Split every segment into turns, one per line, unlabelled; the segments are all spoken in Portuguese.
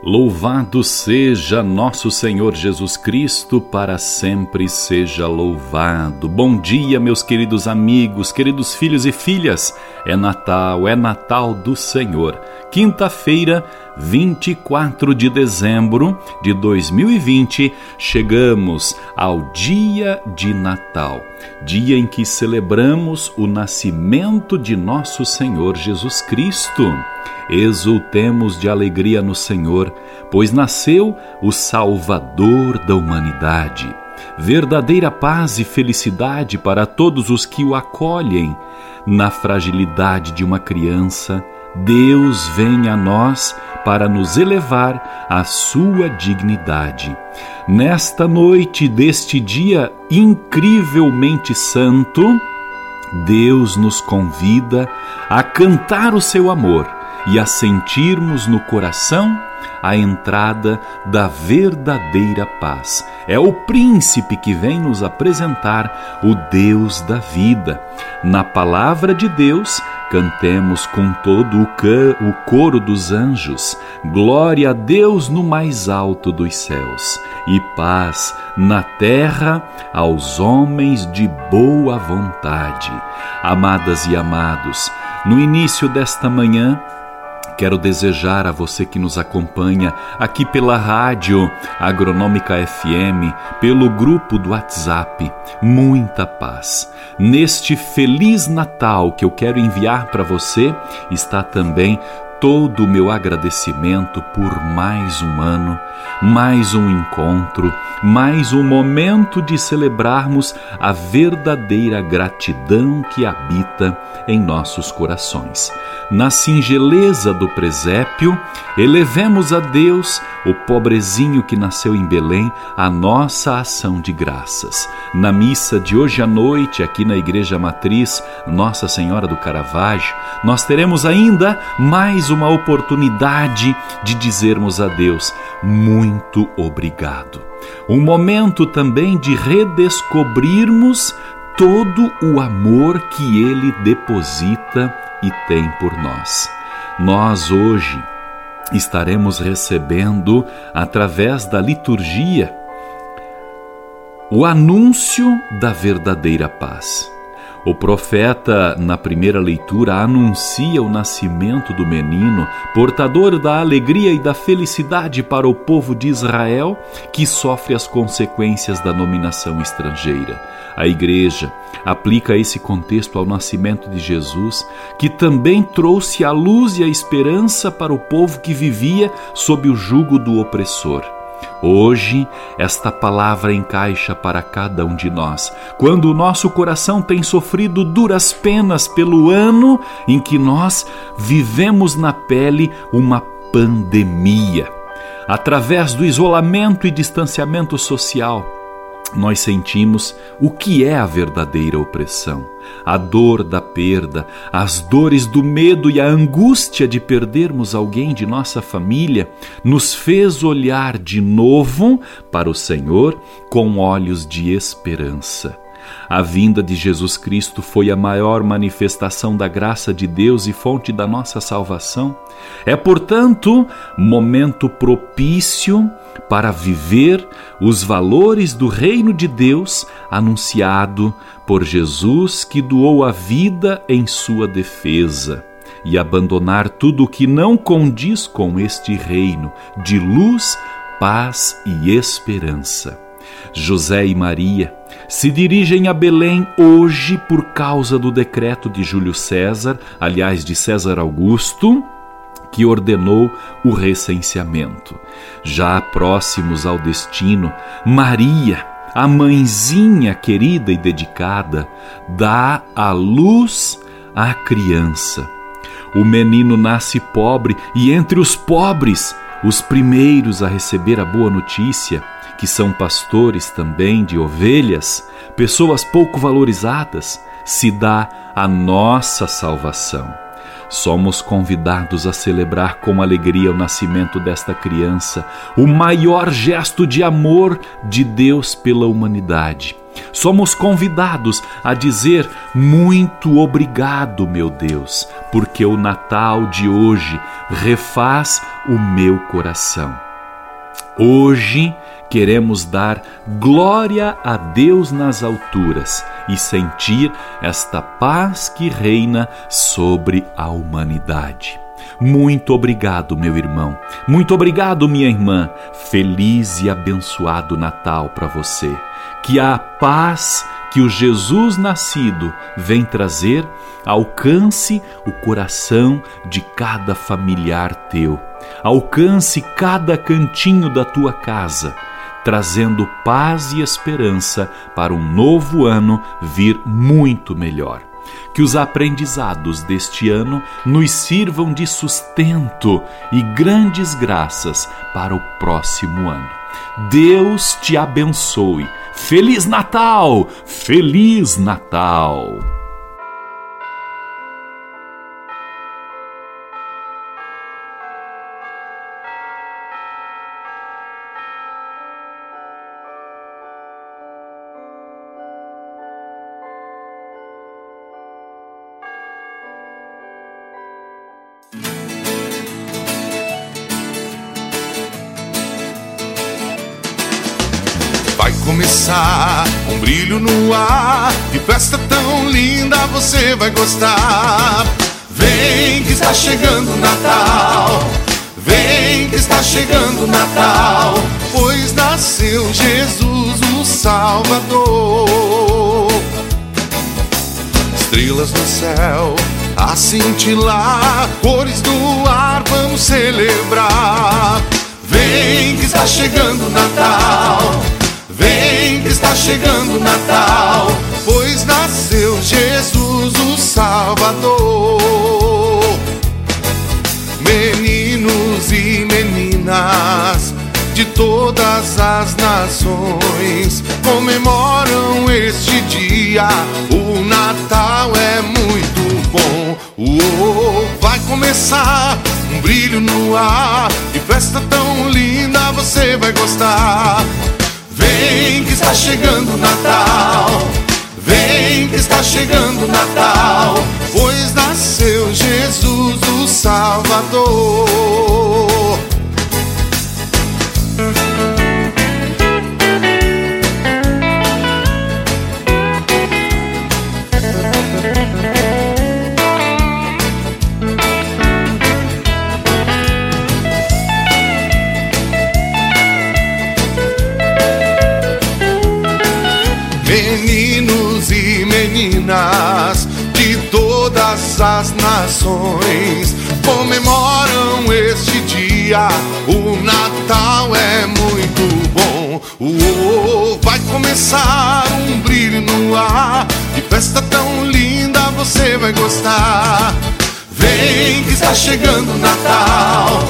Louvado seja nosso Senhor Jesus Cristo, para sempre seja louvado. Bom dia, meus queridos amigos, queridos filhos e filhas. É Natal, é Natal do Senhor. Quinta-feira, 24 de dezembro de 2020, chegamos ao dia de Natal, dia em que celebramos o nascimento de nosso Senhor Jesus Cristo. Exultemos de alegria no Senhor, pois nasceu o Salvador da humanidade. Verdadeira paz e felicidade para todos os que o acolhem. Na fragilidade de uma criança, Deus vem a nós para nos elevar à sua dignidade. Nesta noite deste dia incrivelmente santo, Deus nos convida a cantar o seu amor e a sentirmos no coração a entrada da verdadeira paz. É o príncipe que vem nos apresentar o Deus da vida. Na palavra de Deus, cantemos com todo o, coro dos anjos: Glória a Deus no mais alto dos céus, e paz na terra aos homens de boa vontade. Amadas e amados, no início desta manhã, Quero desejar a você que nos acompanha aqui pela rádio Agronômica FM, pelo grupo do WhatsApp, muita paz. Neste feliz Natal que eu quero enviar para você, está também todo o meu agradecimento por mais um ano, mais um encontro, mais um momento de celebrarmos a verdadeira gratidão que habita em nossos corações. Na singeleza do presépio, elevemos a Deus, o pobrezinho que nasceu em Belém, a nossa ação de graças. Na missa de hoje à noite, aqui na Igreja Matriz Nossa Senhora do Caravaggio, nós teremos ainda mais uma oportunidade de dizermos a Deus muito obrigado. Um momento também de redescobrirmos todo o amor que Ele deposita e tem por nós. Nós hoje estaremos recebendo, através da liturgia, o anúncio da verdadeira paz. O profeta, na primeira leitura, anuncia o nascimento do menino, portador da alegria e da felicidade para o povo de Israel, que sofre as consequências da dominação estrangeira. A igreja aplica esse contexto ao nascimento de Jesus, que também trouxe a luz e a esperança para o povo que vivia sob o jugo do opressor. Hoje, esta palavra encaixa para cada um de nós. Quando o nosso coração tem sofrido duras penas pelo ano em que nós vivemos na pele uma pandemia. Através do isolamento e distanciamento social, nós sentimos o que é a verdadeira opressão, a dor da perda, as dores do medo e a angústia de perdermos alguém de nossa família, nos fez olhar de novo para o Senhor com olhos de esperança. A vinda de Jesus Cristo foi a maior manifestação da graça de Deus e fonte da nossa salvação. É, portanto, momento propício para viver os valores do reino de Deus anunciado por Jesus, que doou a vida em sua defesa, e abandonar tudo o que não condiz com este reino de luz, paz e esperança. José e Maria se dirigem a Belém hoje por causa do decreto de Júlio César, aliás, de César Augusto, que ordenou o recenseamento. Já próximos ao destino, Maria, a mãezinha querida e dedicada, dá a luz à criança. O menino nasce pobre e entre os pobres, os primeiros a receber a boa notícia, que são pastores também de ovelhas, pessoas pouco valorizadas, se dá a nossa salvação. Somos convidados a celebrar com alegria o nascimento desta criança, o maior gesto de amor de Deus pela humanidade. Somos convidados a dizer muito obrigado, meu Deus, porque o Natal de hoje refaz o meu coração. Hoje queremos dar glória a Deus nas alturas e sentir esta paz que reina sobre a humanidade. Muito obrigado, meu irmão. Muito obrigado, minha irmã. Feliz e abençoado Natal para você. Que a paz que o Jesus nascido vem trazer alcance o coração de cada familiar teu. Alcance cada cantinho da tua casa trazendo paz e esperança para um novo ano vir muito melhor. Que os aprendizados deste ano nos sirvam de sustento e grandes graças para o próximo ano. Deus te abençoe. Feliz Natal! Feliz Natal!
Um brilho no ar. Que festa tão linda você vai gostar. Vem que está chegando o Natal. Vem que está chegando o Natal. Pois nasceu Jesus o Salvador. Estrelas no céu a cintilar, cores do ar vamos celebrar. Vem que está chegando o Natal. Vem que está chegando o Natal, pois nasceu Jesus o Salvador. Meninos e meninas de todas as nações comemoram este dia. O Natal é muito bom. Uou, vai começar um brilho no ar. Que festa tão linda você vai gostar. Vem que está chegando o Natal. Vem que está chegando o Natal. Pois nasceu Jesus o Salvador. Meninas de todas as nações comemoram este dia. O Natal é muito bom. Uou, vai começar um brilho no ar. Que festa tão linda você vai gostar. Vem que está chegando o Natal.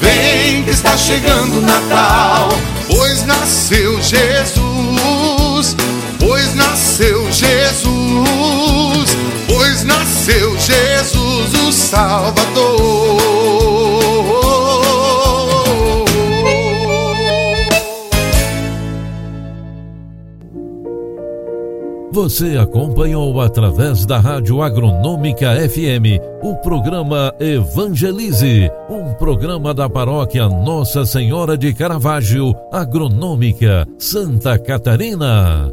Vem que está chegando o Natal. Pois nasceu Jesus. Pois nasceu Jesus pois nasceu Jesus o Salvador.
Você acompanhou através da Rádio Agronômica FM o programa Evangelize, um programa da paróquia Nossa Senhora de Caravaggio, Agronômica, Santa Catarina.